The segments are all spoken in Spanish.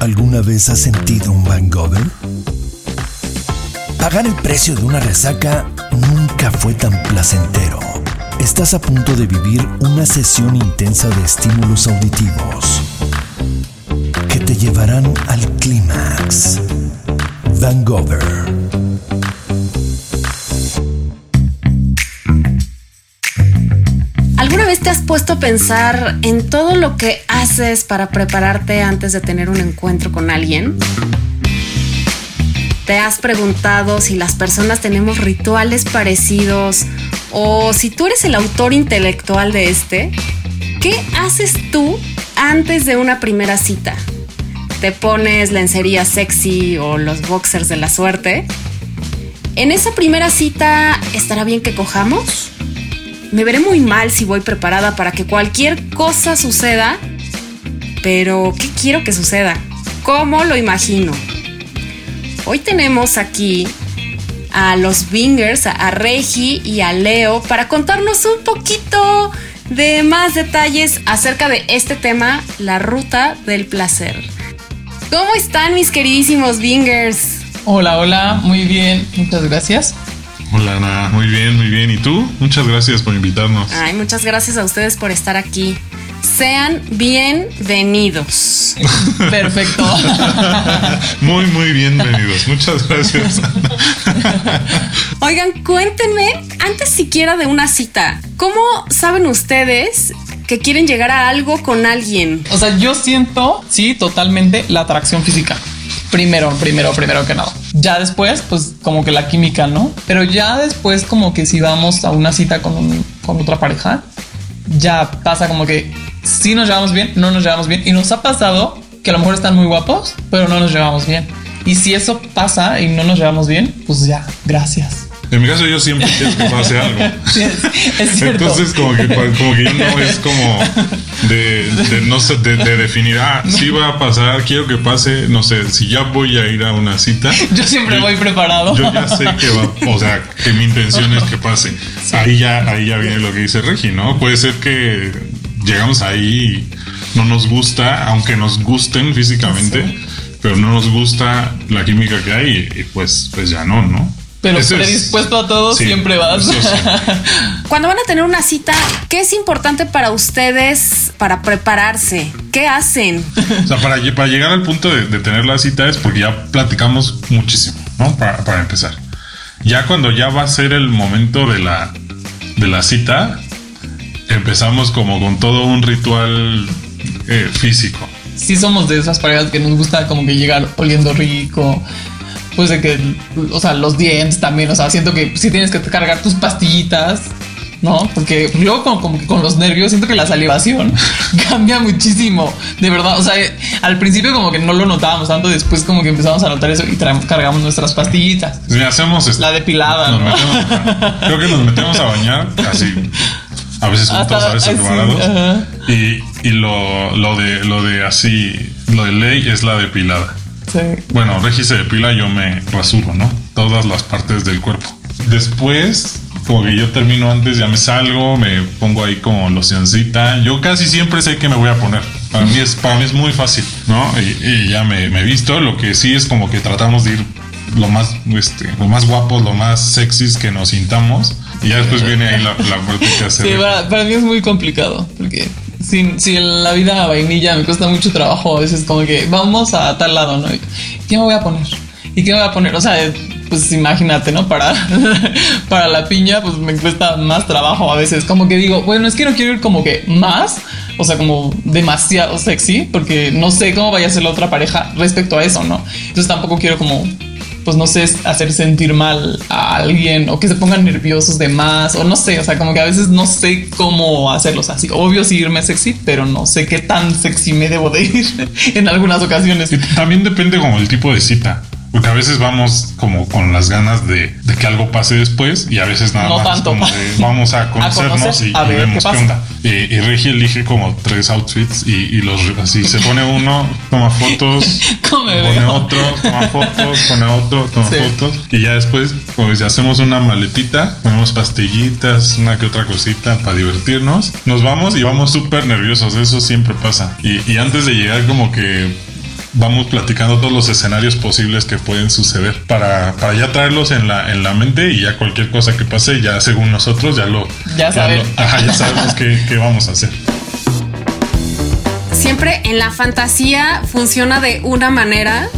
¿Alguna vez has sentido un hangover? Pagar el precio de una resaca nunca fue tan placentero. Estás a punto de vivir una sesión intensa de estímulos auditivos que te llevarán al clímax. Hangover. Vez te has puesto a pensar en todo lo que haces para prepararte antes de tener un encuentro con alguien? ¿Te has preguntado si las personas tenemos rituales parecidos o si tú eres el autor intelectual de este? ¿Qué haces tú antes de una primera cita? ¿Te pones lencería sexy o los boxers de la suerte? ¿En esa primera cita estará bien que cojamos? Me veré muy mal si voy preparada para que cualquier cosa suceda. Pero, ¿qué quiero que suceda? ¿Cómo lo imagino? Hoy tenemos aquí a los Bingers, a Regi y a Leo, para contarnos un poquito de más detalles acerca de este tema, la ruta del placer. ¿Cómo están mis queridísimos Bingers? Hola, hola, muy bien, muchas gracias. Hola Ana, muy bien, muy bien. ¿Y tú? Muchas gracias por invitarnos. Ay, muchas gracias a ustedes por estar aquí. Sean bienvenidos. Perfecto. muy, muy bienvenidos. Muchas gracias. Oigan, cuéntenme, antes siquiera de una cita, ¿cómo saben ustedes que quieren llegar a algo con alguien? O sea, yo siento, sí, totalmente la atracción física. Primero, primero, primero que nada. Ya después, pues como que la química, ¿no? Pero ya después como que si vamos a una cita con, un, con otra pareja, ya pasa como que si nos llevamos bien, no nos llevamos bien. Y nos ha pasado que a lo mejor están muy guapos, pero no nos llevamos bien. Y si eso pasa y no nos llevamos bien, pues ya, gracias. En mi caso yo siempre quiero que pase algo. Es. Entonces como que, como que yo no es como de, de no sé, de, de, definir, ah, sí va a pasar, quiero que pase, no sé, si ya voy a ir a una cita. Yo siempre yo, voy preparado. Yo ya sé que va, o sea, que mi intención es que pase. Sí. Ahí ya, ahí ya viene lo que dice Regi, ¿no? Puede ser que llegamos ahí y no nos gusta, aunque nos gusten físicamente, sí. pero no nos gusta la química que hay y, y pues, pues ya no, ¿no? Pero Eso predispuesto es, a todo sí, siempre vas. Sí. Cuando van a tener una cita, ¿qué es importante para ustedes para prepararse? ¿Qué hacen? O sea, para, para llegar al punto de, de, tener la cita es porque ya platicamos muchísimo, ¿no? Para, para, empezar. Ya cuando ya va a ser el momento de la, de la cita, empezamos como con todo un ritual eh, físico. Sí somos de esas parejas que nos gusta como que llegar oliendo rico, pues de que, o sea, los dientes también, o sea, siento que sí tienes que cargar tus pastillitas, ¿no? Porque luego como, como con los nervios siento que la salivación cambia muchísimo, de verdad, o sea, al principio como que no lo notábamos tanto, después como que empezamos a notar eso y traemos, cargamos nuestras pastillitas. Pues mira, hacemos esto. La depilada, ¿no? metemos, creo que nos metemos a bañar así. A veces juntos, a veces separados. -huh. Y, y lo, lo, de, lo de así, lo de ley es la depilada. Sí. Bueno, Regi se depila, yo me rasuro, ¿no? Todas las partes del cuerpo. Después, como que yo termino antes, ya me salgo, me pongo ahí como locioncita. Yo casi siempre sé que me voy a poner. Para mí es, para mí es muy fácil, ¿no? Y, y ya me, me, visto. Lo que sí es como que tratamos de ir lo más, este, lo más guapos, lo más sexys que nos sintamos. Y ya después viene ahí la, la parte que hacer. Sí, para, para mí es muy complicado, porque si, si en la vida vainilla me cuesta mucho trabajo, a veces como que vamos a tal lado, ¿no? ¿Qué me voy a poner? ¿Y qué me voy a poner? O sea, pues imagínate, ¿no? Para, para la piña, pues me cuesta más trabajo a veces. Como que digo, bueno, es que no quiero ir como que más, o sea, como demasiado sexy, porque no sé cómo vaya a ser la otra pareja respecto a eso, ¿no? Entonces tampoco quiero como pues no sé, hacer sentir mal a alguien o que se pongan nerviosos de más o no sé, o sea, como que a veces no sé cómo hacerlos así. Obvio sí irme sexy, pero no sé qué tan sexy me debo de ir en algunas ocasiones. También depende como el tipo de cita. Porque a veces vamos como con las ganas de, de que algo pase después y a veces nada no más tanto. como de, vamos a conocernos a conocer, y, a y ver, vemos ¿qué qué, onda. Y, y Regi elige como tres outfits y, y, los así se pone uno, toma fotos, ¿Cómo me pone veo? otro, toma fotos, pone otro, toma Sí. fotos y ya después pues hacemos una maletita, ponemos pastillitas, una que otra cosita para divertirnos. Nos vamos y vamos súper nerviosos, eso siempre pasa. Y antes de llegar como que vamos platicando todos los escenarios posibles que pueden suceder para, para ya traerlos en la, en la mente y ya cualquier cosa que pase, ya según nosotros, ya lo, Ya lo- ajá, ya sabemos qué, qué vamos a hacer. Siempre en la fantasía funciona de una manera.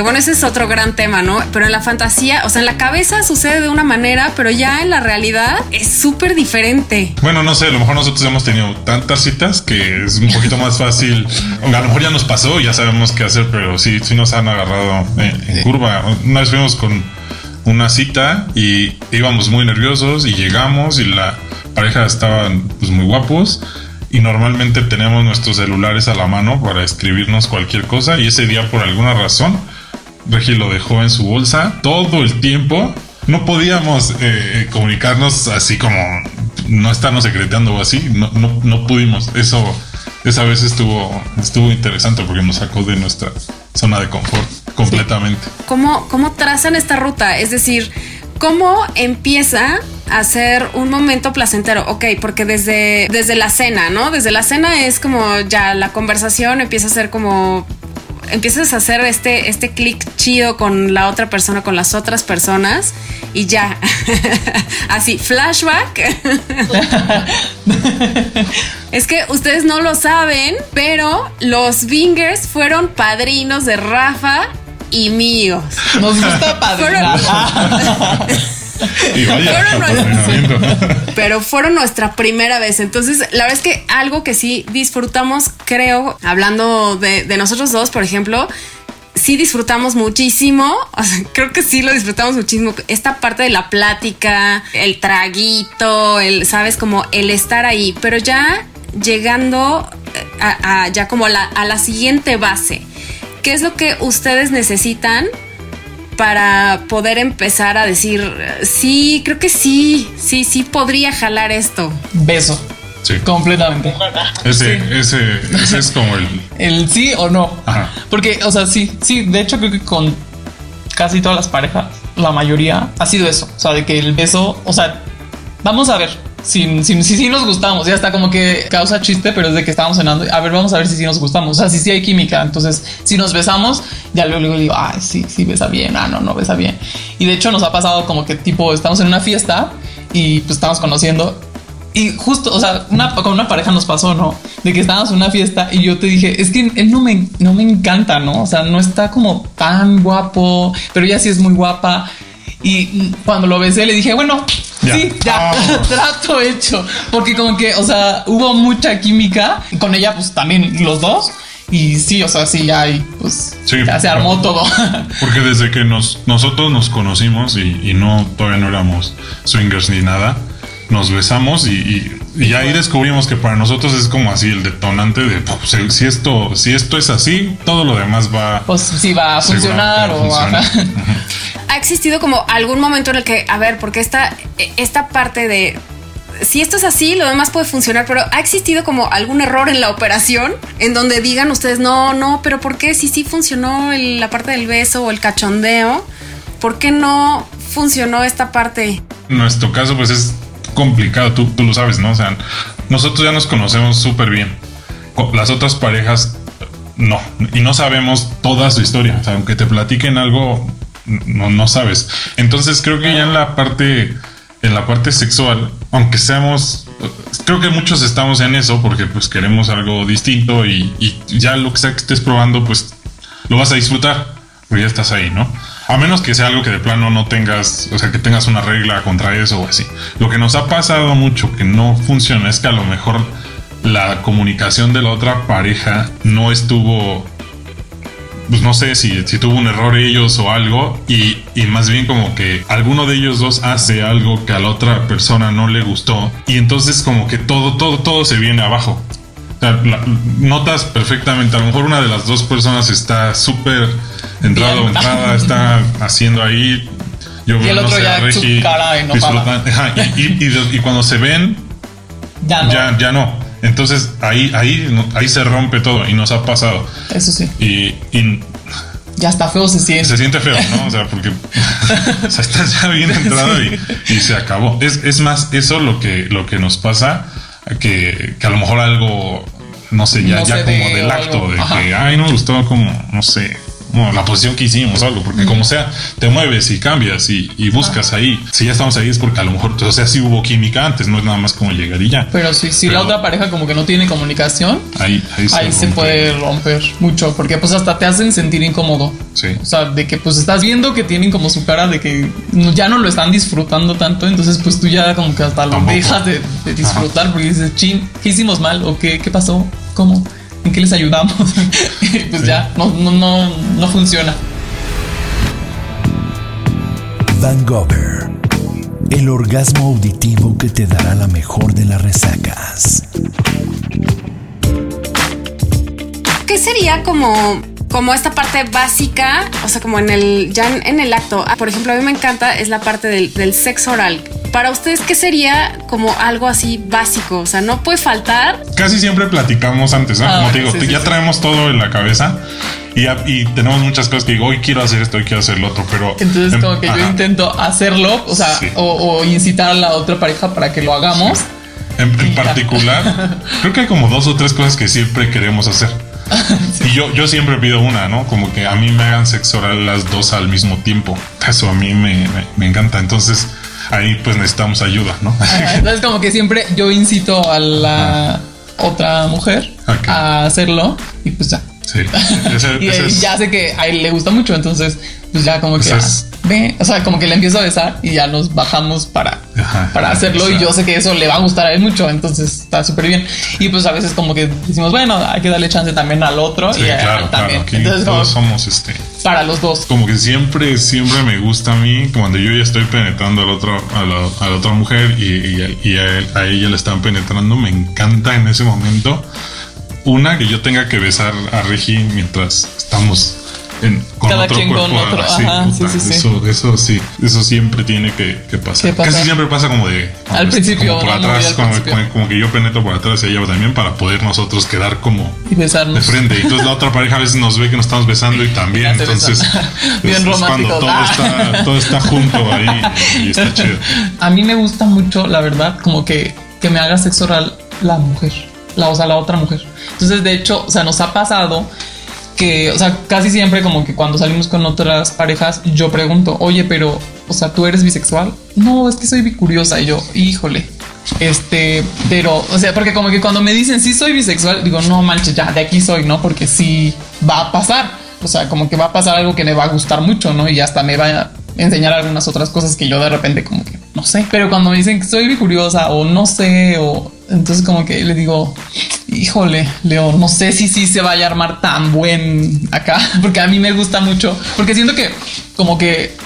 Que bueno, ese es otro gran tema, ¿no? Pero en la fantasía, o sea, en la cabeza sucede de una manera, pero ya en la realidad es súper diferente. Bueno, no sé, a lo mejor nosotros hemos tenido tantas citas que es un poquito más fácil. A lo mejor ya nos pasó, ya sabemos qué hacer, pero sí, sí nos han agarrado en, en curva. Una vez fuimos con una cita y íbamos muy nerviosos y llegamos y la pareja estaban pues, muy guapos y normalmente tenemos nuestros celulares a la mano para escribirnos cualquier cosa y ese día por alguna razón Regi lo dejó en su bolsa todo el tiempo. No podíamos eh, comunicarnos así como no estarnos secreteando o así. No, no, no pudimos. Eso, esa vez estuvo, estuvo interesante porque nos sacó de nuestra zona de confort completamente. ¿Cómo, cómo trazan esta ruta? Es decir, ¿cómo empieza a ser un momento placentero? Ok, porque desde, desde la cena, ¿no? Desde la cena es como ya la conversación empieza a ser como empiezas a hacer este, este clic chido con la otra persona, con las otras personas y ya. Así, flashback. es que ustedes no lo saben, pero los Bingers fueron padrinos de Rafa y míos. Nos gusta padrinar. Y vaya, Pero fueron nuestra primera vez. Entonces, la verdad es que algo que sí disfrutamos, creo, hablando de, de nosotros dos, por ejemplo, sí disfrutamos muchísimo. O sea, creo que sí lo disfrutamos muchísimo. Esta parte de la plática, el traguito, el, sabes, como el estar ahí, pero ya llegando eh, a, a- ya como la, a la siguiente base. ¿Qué es lo que ustedes necesitan para poder empezar a decir, sí, creo que sí, sí, sí podría jalar esto. Beso. Sí. Completamente. Ese, ese, ese es como el. El sí o no. Ajá. Porque, o sea, sí, sí, de hecho creo que con casi todas las parejas, la mayoría ha sido eso. O sea, de que el beso, o sea, vamos a ver. Si si, si, si nos gustamos, ya está como que causa chiste, pero es de que estábamos cenando. A ver, vamos a ver si sí nos gustamos. O sea, si sí hay química. Entonces, si nos besamos, ya luego, luego digo, ay, sí, sí besa bien. Ah, no, no besa bien. Y de hecho, nos ha pasado como que tipo, estamos en una fiesta y pues estamos conociendo y justo, o sea, una, con una pareja nos pasó, ¿no? De que estábamos en una fiesta y yo te dije, es que él no me, no me encanta, ¿no? O sea, no está como tan guapo, pero ella sí es muy guapa. Y cuando lo besé le dije, bueno, Ya. sí, ya, trato hecho. Porque como que, o sea, hubo mucha química. Y con ella, pues también los dos. Y sí, o sea, sí, ya hay, pues, Sí. ya se armó todo. Porque desde que nos, nosotros nos conocimos y, y no todavía no éramos swingers ni nada, nos besamos y, y- y ahí descubrimos que para nosotros es como así el detonante de pues, si- si esto si esto es así, todo lo demás va Pues sí va a funcionar o va. ¿Ha existido como algún momento en el que, a ver, porque esta, esta parte de, si esto es así, lo demás puede funcionar, pero ¿ha existido como algún error en la operación en donde digan ustedes, no, no, pero ¿por qué si sí funcionó el- la parte del beso o el cachondeo? ¿Por qué no funcionó esta parte? En nuestro caso, pues es complicado, tú, tú lo sabes, ¿no? O sea, nosotros ya nos conocemos súper bien. Las otras parejas, no. Y no sabemos toda su historia. Aunque te platiquen algo, no, no sabes. Entonces creo que ya en la parte, en la parte sexual, aunque seamos, creo que muchos estamos en eso porque pues queremos algo distinto y, ya lo que sea que estés probando, pues lo vas a disfrutar, ya estás ahí, ¿no? A menos que sea algo que de plano no tengas, o sea, que tengas una regla contra eso o así. Lo que nos ha pasado mucho que no funciona es que a lo mejor la comunicación de la otra pareja no estuvo, pues no sé si, si tuvo un error ellos o algo, y, y más bien como que alguno de ellos dos hace algo que a la otra persona no le gustó, y entonces como que todo, todo, todo se viene abajo. O sea, la- notas perfectamente. A lo mejor una de las dos personas está súper entrado o entrada, está haciendo ahí. Yo Y el no otro sé, ya a su cara. Ajá, y, y- y de- y cuando se ven, Ya no. ya, ya no. Entonces ahí, ahí, no- ahí se rompe todo y nos ha pasado. Eso sí. Y, y Ya está feo se siente. se siente feo, ¿no? O sea, porque o sea, estás ya bien entrado y, y se acabó. Es, es más eso lo que, lo que nos pasa, que, que a lo mejor algo, no sé, ya, No ya como del acto, de que, ay, no me gustó como, no sé, bueno, la posición que hicimos, algo, porque como sea, te mueves y cambias y, y buscas ahí. Si ya estamos ahí es porque a lo mejor, o sea, sí hubo química antes, no es nada más como llegar y ya. Pero si la Pero- otra pareja como que no tiene comunicación, Ahí, ahí, ahí se puede romper mucho, porque pues hasta te hacen sentir incómodo. Sí. O sea, de que pues estás viendo que tienen como su cara de que ya no lo están disfrutando tanto, entonces pues tú ya como que hasta lo Tampoco. dejas de, de disfrutar porque dices, chin, ¿qué hicimos mal? ¿O qué, qué pasó? ¿Cómo? ¿En qué les ayudamos? Pues ya, no, no, no, no funciona. Van Gogh. El orgasmo auditivo que te dará la mejor de las resacas. ¿Qué sería como, como esta parte básica? O sea, como en el, ya en, en el acto. Ah, Por ejemplo, a mí me encanta es la parte del, del sexo oral. Para ustedes, ¿qué sería como algo así básico? O sea, no puede faltar. Casi siempre platicamos antes, ¿no? Ah, Como te digo, sí, sí, ya sí. traemos todo en la cabeza y, tenemos muchas cosas que digo, hoy quiero hacer esto, hoy quiero hacer lo otro, pero... Entonces em, como que yo intento hacerlo, o sea, Sí. o, o incitar a la otra pareja para que lo hagamos. En, particular, creo que hay como dos o tres cosas que siempre queremos hacer. Y yo, yo siempre pido una, ¿no? Como que a mí me hagan sexo oral las dos al mismo tiempo. Eso a mí me, me- me encanta. Entonces ahí pues necesitamos ayuda, ¿no? Entonces como que siempre yo incito a la otra mujer a hacerlo y pues ya. Sí. Ese- Y ese es- ya sé que a él le gusta mucho, entonces pues ya como que Ese es- ve, o sea, como que le empiezo a besar y ya nos bajamos para, Ajá, para hacerlo y yo sé que eso le va a gustar a él mucho, entonces está súper bien. Y pues a veces como que decimos, bueno, hay que darle chance también al otro Sí, y a él claro, también. claro. Aquí entonces como todos somos este. para los dos. Como que siempre, siempre me gusta a mí cuando yo ya estoy penetrando al otro, a la, a la otra mujer y, y a- y a, él- a ella le están penetrando. Me encanta en ese momento. Una, que yo tenga que besar a Regi mientras estamos en, con Cada otro quien con cuerpo. otro, así, ajá, sí, puta, sí, sí. Eso, eso sí, eso siempre tiene que, que pasar. Casi siempre pasa como de. como Al principio, como por atrás, como, como- como que yo penetro por atrás y ella también para poder nosotros quedar como Y besarnos. de frente. Y entonces la otra pareja a veces nos ve que nos estamos besando y también. Se Entonces. Bien es- es cuando todo Ah. está, todo está junto ahí y está chido. A mí me gusta mucho, la verdad, como que, que me haga sexo oral la mujer, la, o sea, la otra mujer. Entonces, de hecho, o sea, nos ha pasado que, o sea, casi siempre como que cuando salimos con otras parejas, yo pregunto, oye, pero, o sea, ¿tú eres bisexual? No, es que soy bicuriosa. Y yo, híjole. Este, pero, o sea, porque como que cuando me dicen sí soy bisexual, digo, no manches, ya de aquí soy, ¿no? Porque sí va a pasar. O sea, como que va a pasar algo que me va a gustar mucho, ¿no? Y hasta me va a enseñar algunas otras cosas que yo de repente como que no sé. Pero cuando me dicen que soy bicuriosa o no sé, o entonces como que le digo, híjole, Leo, no sé si sí se vaya a armar tan buen acá, porque a mí me gusta mucho, porque siento que como que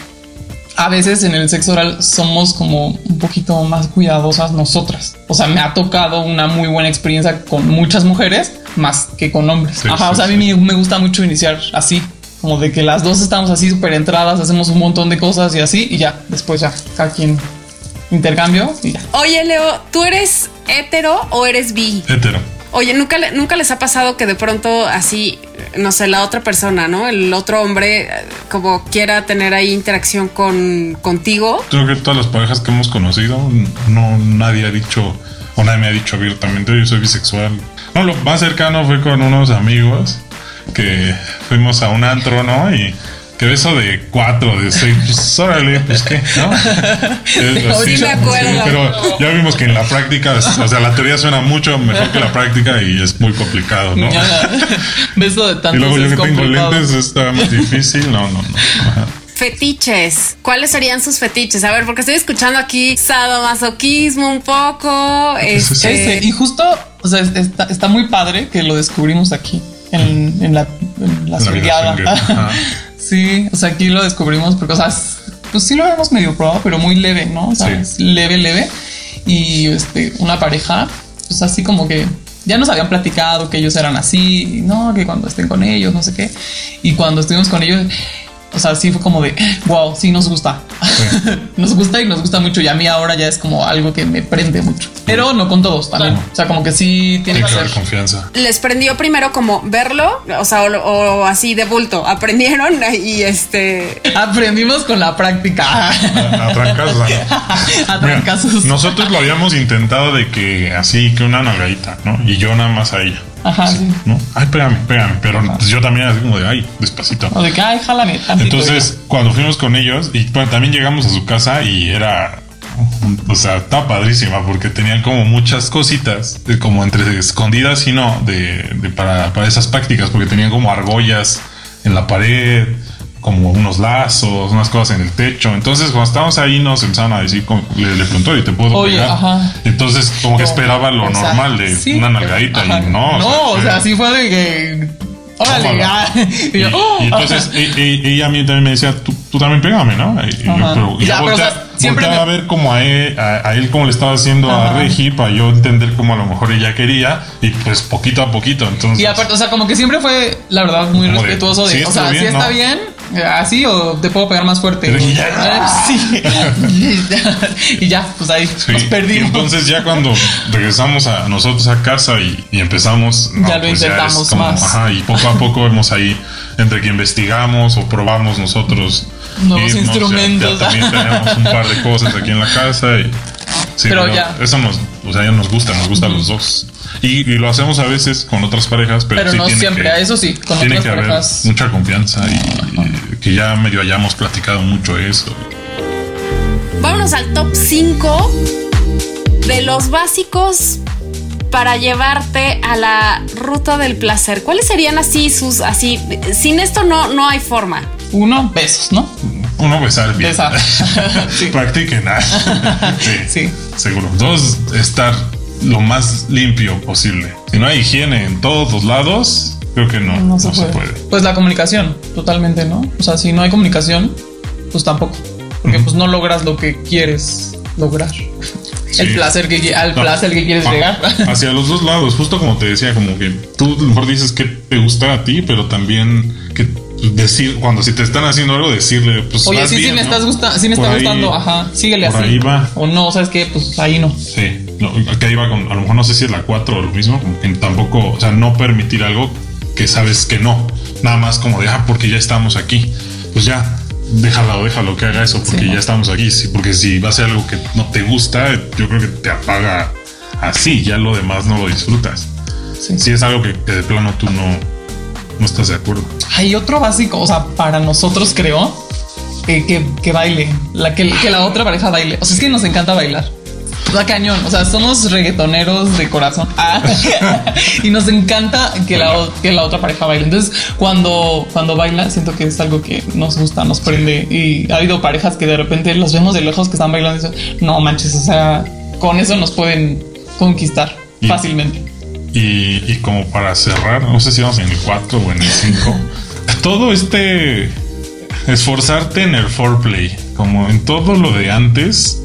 a veces en el sexo oral somos como un poquito más cuidadosas nosotras. O sea, me ha tocado una muy buena experiencia con muchas mujeres más que con hombres. Sí, Ajá, sí, o sea, a mí me, me gusta mucho iniciar así. Como de que las dos estamos así súper entradas, hacemos un montón de cosas y así, y ya, después ya, cada quien intercambio y ya. Oye, Leo, ¿tú eres hetero o eres bi? Hetero. Oye, ¿nunca, nunca les ha pasado que de pronto así, no sé, la otra persona, ¿no? El otro hombre eh, como quiera tener ahí interacción con contigo. Creo que todas las parejas que hemos conocido, no nadie ha dicho, o nadie me ha dicho abiertamente, yo soy bisexual. No, lo más cercano fue con unos amigos que fuimos a un antro, ¿no? Y que eso de cuatro, de seis, pues órale, pues qué, ¿no? Es Sí me acuerdo. pero ya vimos que en la práctica, o sea, la teoría suena mucho mejor que la práctica y es muy complicado, ¿no? Beso de Y tantos luego yo que tengo lentes está más difícil, no, no, no. Fetiches. ¿Cuáles serían sus fetiches? A ver, porque estoy escuchando aquí sadomasoquismo un poco. Este, Ese, y justo, o sea, está, está muy padre que lo descubrimos aquí en, en la, en la La Sí, o sea, aquí lo descubrimos porque, o sea, es- pues sí lo habíamos medio probado, pero muy leve, ¿no? O sea, Sí. leve, leve. Y este, una pareja, pues así como que ya nos habían platicado que ellos eran así, no, que cuando estén con ellos, no sé qué. Y cuando estuvimos con ellos, o sea, sí fue como de, wow, sí nos gusta. nos gusta y nos gusta mucho. Y a mí ahora ya es como algo que me prende mucho. Pero no con todos también. O sea, como que sí tiene que haber confianza. les prendió primero como verlo, o sea, o, o así de bulto. Aprendieron y este. Aprendimos con la práctica. A trancazos. A Mira, trancazos. nosotros lo habíamos intentado de que así que una nalgadita, ¿no? Y yo nada más a ella. Ajá, sí. ¿no? Ay, pégame, pégame. Pero pues, yo también así como de, ay, despacito. O de que, ay, jálame tantito. Entonces, cuando fuimos con ellos, y bueno, también llegamos a su casa y era, o sea, estaba padrísima porque tenían como muchas cositas, de como entre escondidas y no, de, de para, para esas prácticas, porque tenían como argollas en la pared, como unos lazos, unas cosas en el techo. Entonces, cuando estábamos ahí, nos empezaron a decir, como- le, le preguntó, ¿y te puedo Oye, pegar? ajá. Entonces, como que esperaba lo o sea, normal de sí, una nalgadita ajá. y no. No, o sea, fue- sí fue de que. Órale. Y yo, oh, y entonces e- e- ella a mí también me decía, tú, tú también pégame, ¿no? Y yo, pero, y Ya, yo pero, o sea, voltea- siempre volteaba me- a ver como a él, a, a él cómo le estaba haciendo a. Regi para yo entender cómo a lo mejor ella quería y pues poquito a poquito. Entonces, Y aparte, o sea, como que siempre fue, la verdad, muy de, respetuoso de, ¿sí o sea, bien, si está no? bien, así o te puedo pegar más fuerte. Pero y ya. Sí. y ya, pues ahí sí. nos perdimos. entonces ya cuando regresamos a nosotros a casa y, y empezamos, no, Ya lo pues intentamos es como, más. Ajá, y poco a poco vemos ahí entre que investigamos o probamos nosotros Nuevos irnos, ya- instrumentos. Ya, también tenemos un par de cosas aquí en la casa y sí, Pero ya. eso nos, o sea, ya nos gusta, nos gusta a los dos. Y, y lo hacemos a veces con otras parejas, pero, Pero sí no tiene siempre, que- a eso sí, con tiene otras que haber mucha confianza y, y que ya medio hayamos platicado mucho eso. Vámonos al top 5 de los básicos para llevarte a la ruta del placer. ¿Cuáles serían así sus así? Sin esto no, no hay forma. Uno, besos, ¿no? Uno, besar bien. Besar. Sí. Practiquen. ah. sí, Sí. Seguro. Dos, estar lo más limpio posible. Si no hay higiene en todos los lados, creo que no, No se, puede. Pues la comunicación, totalmente, ¿no? O sea, si no hay comunicación, pues tampoco. Porque pues no logras lo que quieres lograr. El placer que al No. placer que quieres Ah, llegar. Hacia los dos lados, justo como te decía, como que tú a lo mejor dices que te gusta a ti, pero también que decir, cuando si te están haciendo algo, decirle, pues. Oye, sí, me ¿no? estás gusta, sí me Por está ahí- gustando, ajá, síguele por así. ahí va. O no, ¿sabes qué? Pues ahí no. Sí, no, acá iba con, a lo mejor no sé si es la 4 o lo mismo, como que tampoco, o sea, no permitir algo que sabes que no, nada más como de, ah, porque ya estamos aquí, pues ya, déjalo, déjalo que haga eso, porque ya estamos aquí, sí, porque si va a ser algo que no te gusta, yo creo que te apaga así, ya lo demás no lo disfrutas. Sí. Si es algo que, que de plano tú no, no estás de acuerdo. Hay otro básico, o sea, para nosotros creo que, que, que baile, la que, que la otra pareja baile. O sea, es que nos encanta bailar. Da cañón, o sea, somos reggaetoneros de corazón. Ah, y nos encanta que la, que la otra pareja baile. Entonces, cuando, cuando baila, siento que es algo que nos gusta, nos prende. Y ha habido parejas que de repente los vemos de lejos que están bailando y dicen, no manches, o sea, con eso nos pueden conquistar Y- fácilmente. Y, y como para cerrar, no sé si vamos en el 4 o en el 5, todo este esforzarte en el foreplay, como en todo lo de antes,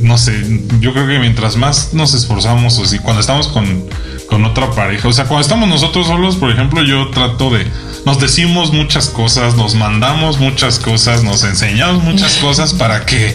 no sé, yo creo que mientras más nos esforzamos, o si cuando estamos con, con otra pareja, o sea, cuando estamos nosotros solos, por ejemplo, yo trato de, nos decimos muchas cosas, nos mandamos muchas cosas, nos enseñamos muchas cosas para que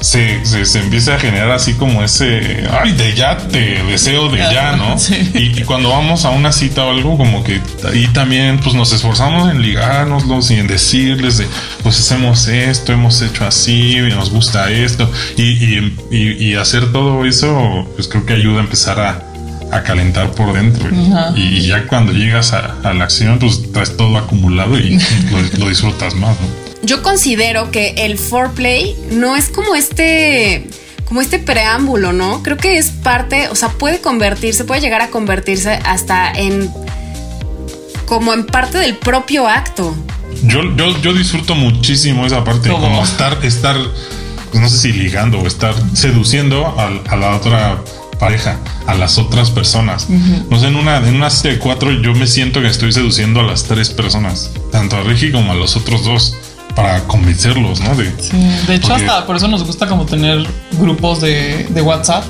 se, se, se empiece a generar así como ese, ay, de ya, te deseo de ya, ¿no? Sí. Y, y cuando vamos a una cita o algo, como que ahí también pues nos esforzamos en ligárnoslos y en decirles de, pues hacemos esto, hemos hecho así, y nos gusta esto. Y, y, y- y hacer todo eso, pues creo que ayuda a empezar a, a calentar por dentro. Y, y ya cuando llegas a, a la acción, pues traes todo acumulado y lo, lo disfrutas más, ¿no? Yo considero que el foreplay no es como este como este preámbulo, ¿no? Creo que es parte, o sea, puede convertirse, puede llegar a convertirse hasta en como en parte del propio acto. Yo, yo, yo disfruto muchísimo esa parte, ¿Cómo? como estar, estar, pues no sé si ligando o estar seduciendo al- a, la otra pareja, a las otras personas. No sé, en una, en una serie de cuatro yo me siento que estoy seduciendo a las tres personas, tanto a Regi como a los otros dos, para convencerlos, ¿no? De, Sí, de hecho, Porque- hasta por eso nos gusta como tener grupos de, de WhatsApp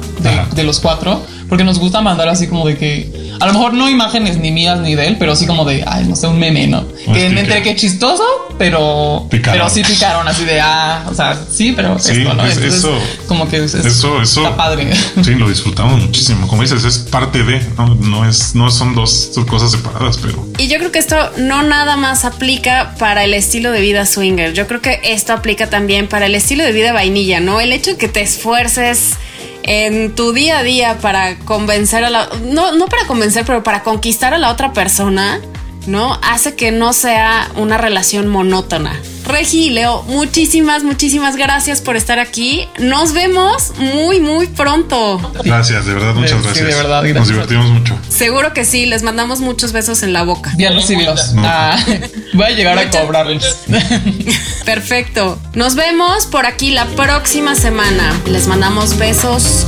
de los cuatro, porque nos gusta mandar así como de que a lo mejor no imágenes ni mías ni de él, pero así como de, ay, no sé, un meme, ¿no? Que sticker. entre que chistoso, pero, Picaron. pero sí picaron así de, ah, o sea, sí, pero Sí, esto, ¿no? es- Entonces, eso- como que es- es- eso, eso. está padre. Sí, lo disfrutamos muchísimo. Como dices, es parte de, no, no es, no son dos cosas separadas, pero Y yo creo que esto no nada más aplica para el estilo de vida swinger. Yo creo que esto aplica también para el estilo de vida vainilla, ¿no? El hecho de que te esfuerces en tu día a día para convencer a la... No, no para convencer, pero para conquistar a la otra persona, ¿no? Hace que no sea una relación monótona. Regi y Leo, muchísimas, muchísimas gracias por estar aquí. Nos vemos muy, muy pronto. Gracias, de verdad, muchas Sí, gracias. de verdad, Nos gracias. divertimos mucho. Seguro que sí, les mandamos muchos besos en la boca. Ya recibidos. No. Ah, voy a llegar a cobrarles. Perfecto. Nos vemos por aquí la próxima semana. Les mandamos besos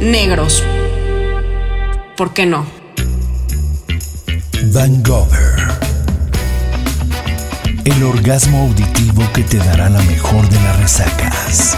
negros. ¿Por qué no? Van Gogher. El orgasmo auditivo que te dará la mejor de las resacas.